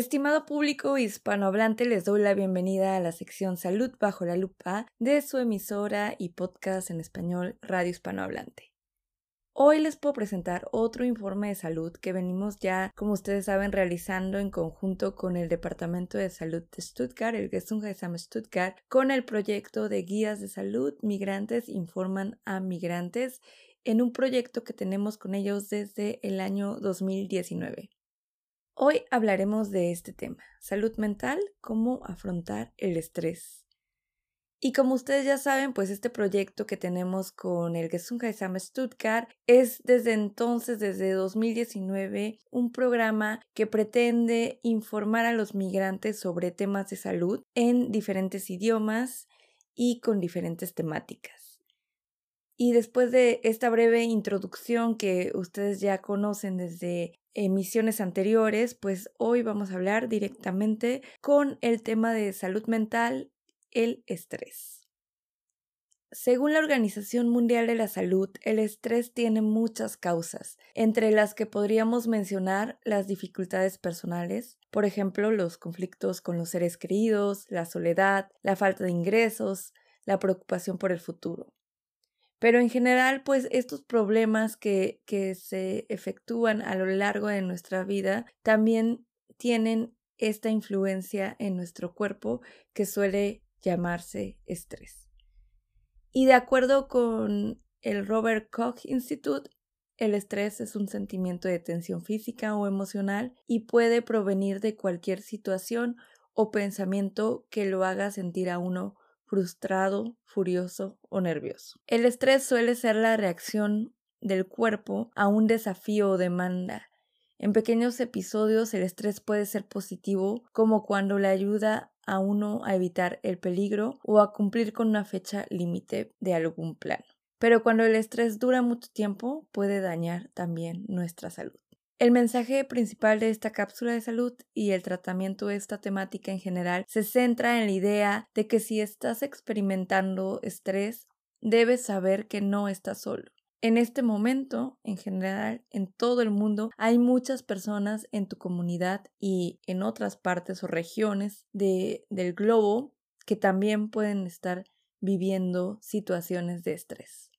Estimado público hispanohablante, les doy la bienvenida a la sección Salud bajo la lupa de su emisora y podcast en español Radio Hispanohablante. Hoy les puedo presentar otro informe de salud que venimos ya, como ustedes saben, realizando en conjunto con el Departamento de Salud de Stuttgart, el Gesundheitsamt Stuttgart, con el proyecto de guías de salud Migrantes informan a migrantes en un proyecto que tenemos con ellos desde el año 2019. Hoy hablaremos de este tema, salud mental, cómo afrontar el estrés. Y como ustedes ya saben, pues este proyecto que tenemos con el Gesundheitsamt Stuttgart es desde entonces, desde 2019, un programa que pretende informar a los migrantes sobre temas de salud en diferentes idiomas y con diferentes temáticas. Y después de esta breve introducción que ustedes ya conocen desde emisiones anteriores, pues hoy vamos a hablar directamente con el tema de salud mental, el estrés. Según la Organización Mundial de la Salud, el estrés tiene muchas causas, entre las que podríamos mencionar las dificultades personales, por ejemplo, los conflictos con los seres queridos, la soledad, la falta de ingresos, la preocupación por el futuro. Pero en general, pues estos problemas que, que se efectúan a lo largo de nuestra vida también tienen esta influencia en nuestro cuerpo que suele llamarse estrés. Y de acuerdo con el Robert Koch Institute, el estrés es un sentimiento de tensión física o emocional y puede provenir de cualquier situación o pensamiento que lo haga sentir a uno frustrado, furioso o nervioso. El estrés suele ser la reacción del cuerpo a un desafío o demanda. En pequeños episodios el estrés puede ser positivo, como cuando le ayuda a uno a evitar el peligro o a cumplir con una fecha límite de algún plan. Pero cuando el estrés dura mucho tiempo puede dañar también nuestra salud. El mensaje principal de esta cápsula de salud y el tratamiento de esta temática en general se centra en la idea de que si estás experimentando estrés, debes saber que no estás solo. En este momento, en general, en todo el mundo, hay muchas personas en tu comunidad y en otras partes o regiones del globo que también pueden estar viviendo situaciones de estrés.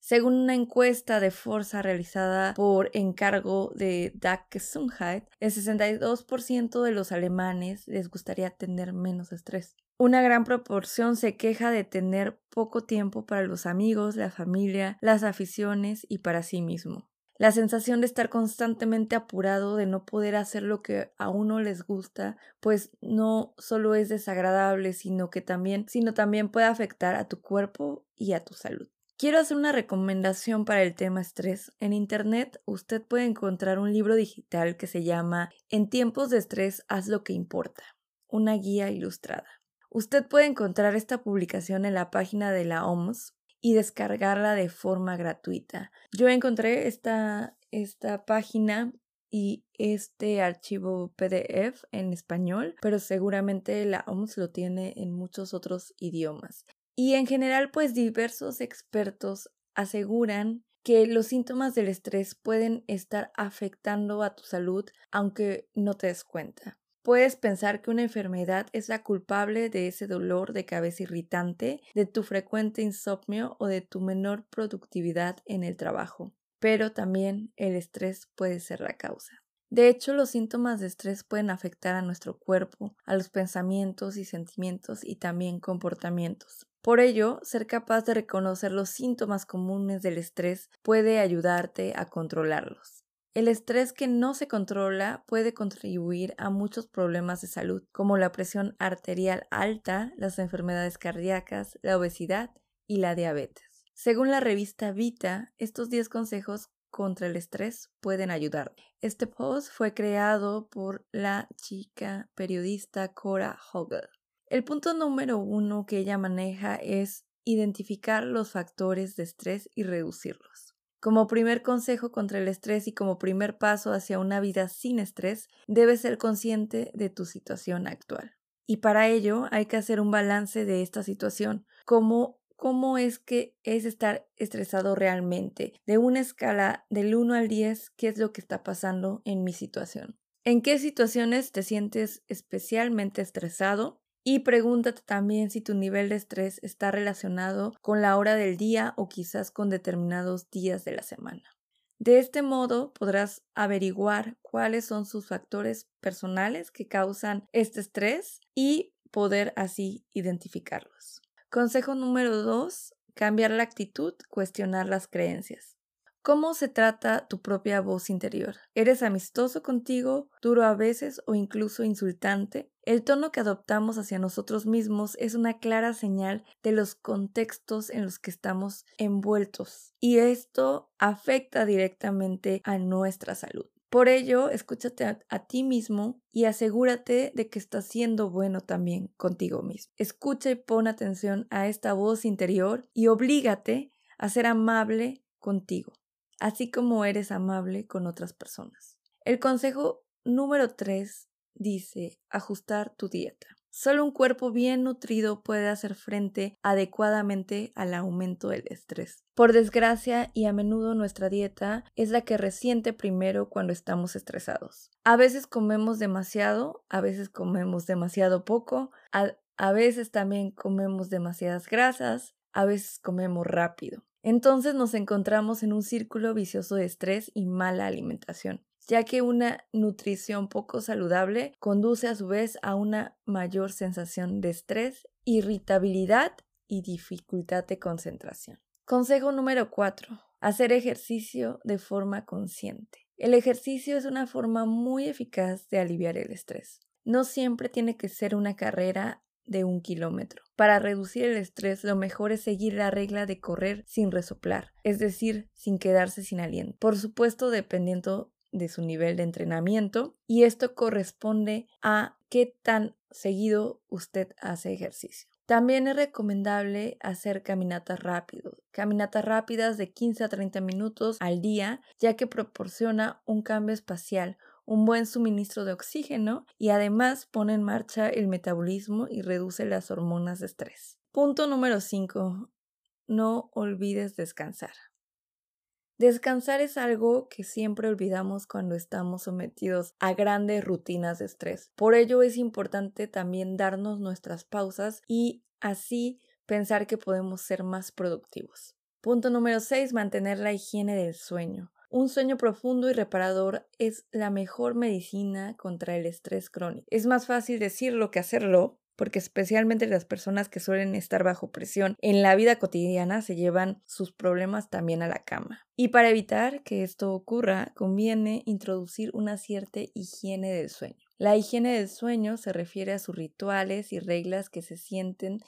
Según una encuesta de fuerza realizada por encargo de DAC Gesundheit, el 62% de los alemanes les gustaría tener menos estrés. Una gran proporción se queja de tener poco tiempo para los amigos, la familia, las aficiones y para sí mismo. La sensación de estar constantemente apurado, de no poder hacer lo que a uno les gusta, pues no solo es desagradable, sino que también, sino también puede afectar a tu cuerpo y a tu salud. Quiero hacer una recomendación para el tema estrés. En Internet usted puede encontrar un libro digital que se llama En tiempos de estrés, haz lo que importa, una guía ilustrada. Usted puede encontrar esta publicación en la página de la OMS y descargarla de forma gratuita. Yo encontré esta, esta página y este archivo PDF en español, pero seguramente la OMS lo tiene en muchos otros idiomas. Y en general, pues diversos expertos aseguran que los síntomas del estrés pueden estar afectando a tu salud aunque no te des cuenta. Puedes pensar que una enfermedad es la culpable de ese dolor de cabeza irritante, de tu frecuente insomnio o de tu menor productividad en el trabajo, pero también el estrés puede ser la causa. De hecho, los síntomas de estrés pueden afectar a nuestro cuerpo, a los pensamientos y sentimientos y también comportamientos. Por ello, ser capaz de reconocer los síntomas comunes del estrés puede ayudarte a controlarlos. El estrés que no se controla puede contribuir a muchos problemas de salud, como la presión arterial alta, las enfermedades cardíacas, la obesidad y la diabetes. Según la revista Vita, estos 10 consejos contra el estrés pueden ayudar. Este post fue creado por la chica periodista Cora Hogel. El punto número uno que ella maneja es identificar los factores de estrés y reducirlos. Como primer consejo contra el estrés y como primer paso hacia una vida sin estrés, debes ser consciente de tu situación actual. Y para ello hay que hacer un balance de esta situación, cómo, cómo es que es estar estresado realmente, de una escala del 1 al 10, qué es lo que está pasando en mi situación. ¿En qué situaciones te sientes especialmente estresado? Y pregúntate también si tu nivel de estrés está relacionado con la hora del día o quizás con determinados días de la semana. De este modo podrás averiguar cuáles son sus factores personales que causan este estrés y poder así identificarlos. Consejo número 2. Cambiar la actitud, cuestionar las creencias. ¿Cómo se trata tu propia voz interior? ¿Eres amistoso contigo, duro a veces o incluso insultante? El tono que adoptamos hacia nosotros mismos es una clara señal de los contextos en los que estamos envueltos y esto afecta directamente a nuestra salud. Por ello, escúchate a, ti mismo y asegúrate de que estás siendo bueno también contigo mismo. Escucha y pon atención a esta voz interior y oblígate a ser amable contigo así como eres amable con otras personas. El consejo número 3 dice ajustar tu dieta. Solo un cuerpo bien nutrido puede hacer frente adecuadamente al aumento del estrés. Por desgracia y a menudo nuestra dieta es la que resiente primero cuando estamos estresados. A veces comemos demasiado, a veces comemos demasiado poco, a, a veces también comemos demasiadas grasas, a veces comemos rápido. Entonces nos encontramos en un círculo vicioso de estrés y mala alimentación, ya que una nutrición poco saludable conduce a su vez a una mayor sensación de estrés, irritabilidad y dificultad de concentración. Consejo número 4. Hacer ejercicio de forma consciente. El ejercicio es una forma muy eficaz de aliviar el estrés. No siempre tiene que ser una carrera de un kilómetro. Para reducir el estrés, lo mejor es seguir la regla de correr sin resoplar, es decir, sin quedarse sin aliento. Por supuesto, dependiendo de su nivel de entrenamiento y esto corresponde a qué tan seguido usted hace ejercicio. También es recomendable hacer caminatas rápidas, caminatas rápidas de 15 a 30 minutos al día, ya que proporciona un cambio espacial, un buen suministro de oxígeno y además pone en marcha el metabolismo y reduce las hormonas de estrés. Punto número 5. No olvides descansar. Descansar es algo que siempre olvidamos cuando estamos sometidos a grandes rutinas de estrés. Por ello es importante también darnos nuestras pausas y así pensar que podemos ser más productivos. Punto número 6. Mantener la higiene del sueño. Un sueño profundo y reparador es la mejor medicina contra el estrés crónico. Es más fácil decirlo que hacerlo, porque especialmente las personas que suelen estar bajo presión en la vida cotidiana se llevan sus problemas también a la cama. Y para evitar que esto ocurra, conviene introducir una cierta higiene del sueño. La higiene del sueño se refiere a sus rituales y reglas que se sienten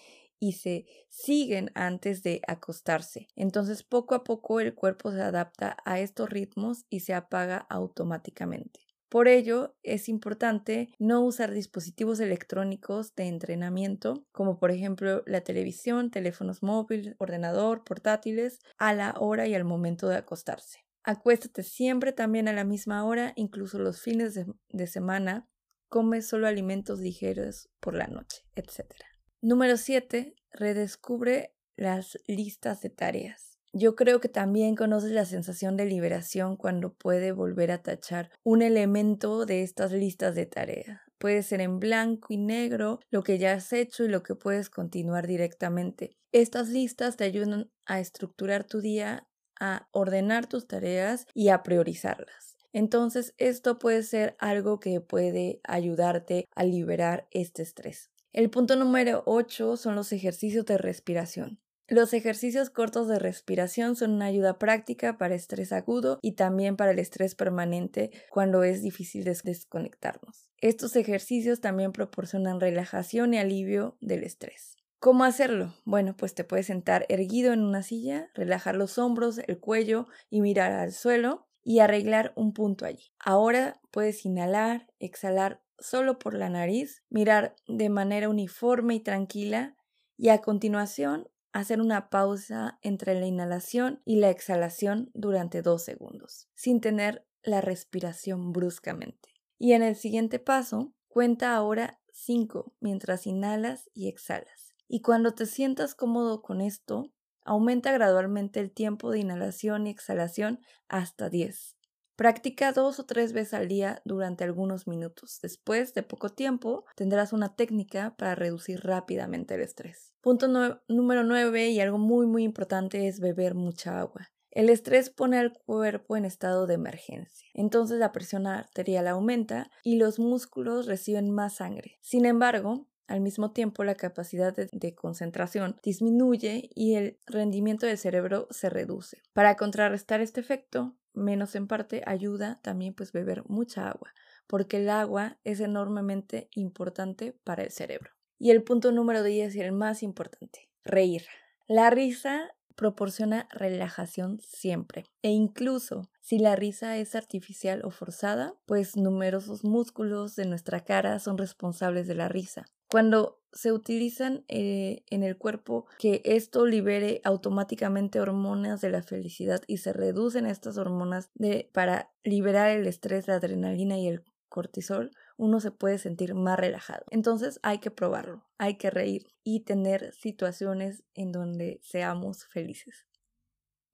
y se siguen antes de acostarse. Entonces poco a poco el cuerpo se adapta a estos ritmos y se apaga automáticamente. Por ello, es importante no usar dispositivos electrónicos de entrenamiento, como por ejemplo la televisión, teléfonos móviles, ordenador, portátiles, a la hora y al momento de acostarse. Acuéstate siempre también a la misma hora, incluso los fines de, semana. Come solo alimentos ligeros por la noche, etc. Número 7. Redescubre las listas de tareas. Yo creo que también conoces la sensación de liberación cuando puede volver a tachar un elemento de estas listas de tareas. Puede ser en blanco y negro lo que ya has hecho y lo que puedes continuar directamente. Estas listas te ayudan a estructurar tu día, a ordenar tus tareas y a priorizarlas. Entonces, esto puede ser algo que puede ayudarte a liberar este estrés. El punto número 8 son los ejercicios de respiración. Los ejercicios cortos de respiración son una ayuda práctica para estrés agudo y también para el estrés permanente cuando es difícil desconectarnos. Estos ejercicios también proporcionan relajación y alivio del estrés. ¿Cómo hacerlo? Bueno, pues te puedes sentar erguido en una silla, relajar los hombros, el cuello y mirar al suelo y arreglar un punto allí. Ahora puedes inhalar, exhalar solo por la nariz, mirar de manera uniforme y tranquila y a continuación hacer una pausa entre la inhalación y la exhalación durante dos segundos, sin tener la respiración bruscamente. Y en el siguiente paso, cuenta ahora cinco mientras inhalas y exhalas. Y cuando te sientas cómodo con esto, aumenta gradualmente el tiempo de inhalación y exhalación hasta 10. Practica dos o tres veces al día durante algunos minutos. Después de poco tiempo, tendrás una técnica para reducir rápidamente el estrés. Punto número 9 y algo muy muy importante es beber mucha agua. El estrés pone al cuerpo en estado de emergencia. Entonces la presión arterial aumenta y los músculos reciben más sangre. Sin embargo, al mismo tiempo, la capacidad de, concentración disminuye y el rendimiento del cerebro se reduce. Para contrarrestar este efecto, menos en parte, ayuda también pues beber mucha agua, porque el agua es enormemente importante para el cerebro. Y el punto número 10 y el más importante, reír. La risa proporciona relajación siempre. E incluso si la risa es artificial o forzada, pues numerosos músculos de nuestra cara son responsables de la risa. Cuando se utilizan eh, en el cuerpo que esto libere automáticamente hormonas de la felicidad y se reducen estas hormonas de, para liberar el estrés, la adrenalina y el cortisol, uno se puede sentir más relajado. Entonces hay que probarlo, hay que reír y tener situaciones en donde seamos felices.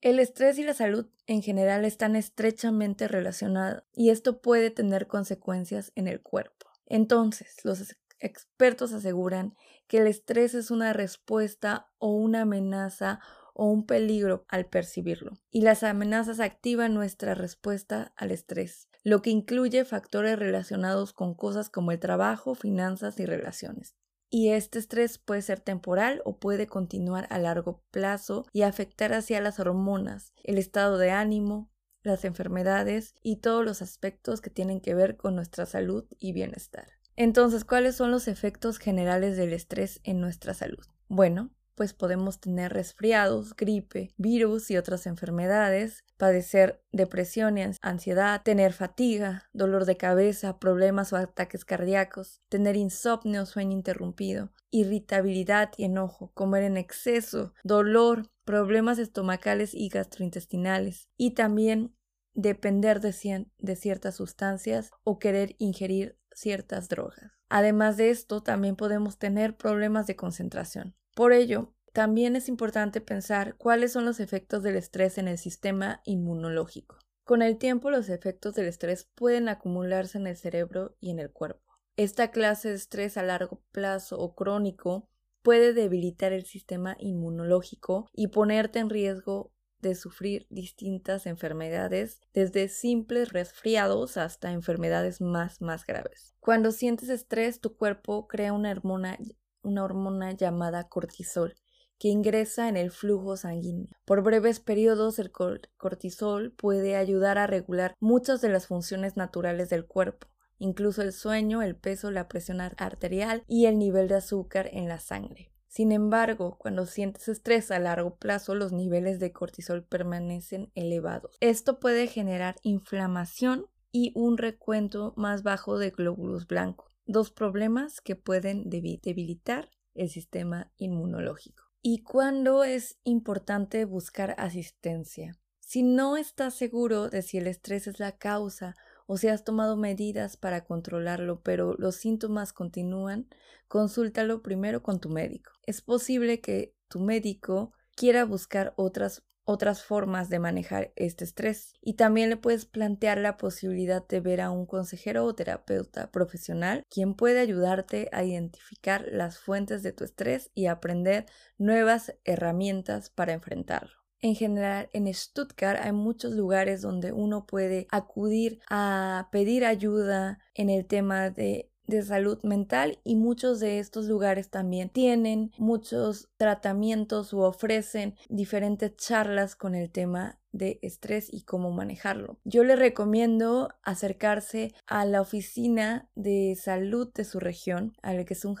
El estrés y la salud en general están estrechamente relacionados y esto puede tener consecuencias en el cuerpo. Entonces, los expertos aseguran que el estrés es una respuesta o una amenaza o un peligro al percibirlo, y las amenazas activan nuestra respuesta al estrés, lo que incluye factores relacionados con cosas como el trabajo, finanzas y relaciones. Y este estrés puede ser temporal o puede continuar a largo plazo y afectar hacia las hormonas, el estado de ánimo, las enfermedades y todos los aspectos que tienen que ver con nuestra salud y bienestar. Entonces, ¿cuáles son los efectos generales del estrés en nuestra salud? Bueno, pues podemos tener resfriados, gripe, virus y otras enfermedades, padecer depresión y ansiedad, tener fatiga, dolor de cabeza, problemas o ataques cardíacos, tener insomnio, sueño interrumpido, irritabilidad y enojo, comer en exceso, dolor, problemas estomacales y gastrointestinales y también depender de, de ciertas sustancias o querer ingerir ciertas drogas. Además de esto, también podemos tener problemas de concentración. Por ello, también es importante pensar cuáles son los efectos del estrés en el sistema inmunológico. Con el tiempo, los efectos del estrés pueden acumularse en el cerebro y en el cuerpo. Esta clase de estrés a largo plazo o crónico puede debilitar el sistema inmunológico y ponerte en riesgo de sufrir distintas enfermedades, desde simples resfriados hasta enfermedades más más graves. Cuando sientes estrés, tu cuerpo crea una hormona, una hormona llamada cortisol que ingresa en el flujo sanguíneo. Por breves periodos el cortisol puede ayudar a regular muchas de las funciones naturales del cuerpo, incluso el sueño, el peso, la presión arterial y el nivel de azúcar en la sangre. Sin embargo, cuando sientes estrés a largo plazo, los niveles de cortisol permanecen elevados. Esto puede generar inflamación y un recuento más bajo de glóbulos blancos, dos problemas que pueden debilitar el sistema inmunológico. ¿Y cuándo es importante buscar asistencia? Si no estás seguro de si el estrés es la causa o si has tomado medidas para controlarlo, pero los síntomas continúan, consúltalo primero con tu médico. Es posible que tu médico quiera buscar otras otras formas de manejar este estrés y también le puedes plantear la posibilidad de ver a un consejero o terapeuta profesional quien puede ayudarte a identificar las fuentes de tu estrés y aprender nuevas herramientas para enfrentarlo. En general, en Stuttgart hay muchos lugares donde uno puede acudir a pedir ayuda en el tema de de salud mental y muchos de estos lugares también tienen muchos tratamientos u ofrecen diferentes charlas con el tema de estrés y cómo manejarlo. Yo le recomiendo acercarse a la oficina de salud de su región, al que es un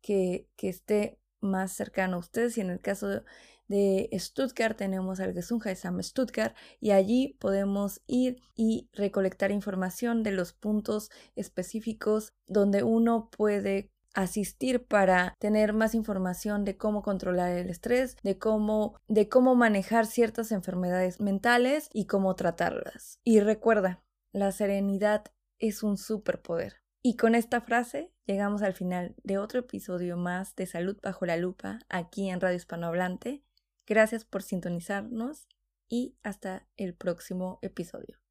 que, que esté más cercano a ustedes y en el caso de de Stuttgart tenemos al Gesundheitsamt Stuttgart y allí podemos ir y recolectar información de los puntos específicos donde uno puede asistir para tener más información de cómo controlar el estrés, de cómo de cómo manejar ciertas enfermedades mentales y cómo tratarlas. Y recuerda, la serenidad es un superpoder. Y con esta frase llegamos al final de otro episodio más de Salud bajo la lupa aquí en Radio Hispanohablante. Gracias por sintonizarnos y hasta el próximo episodio.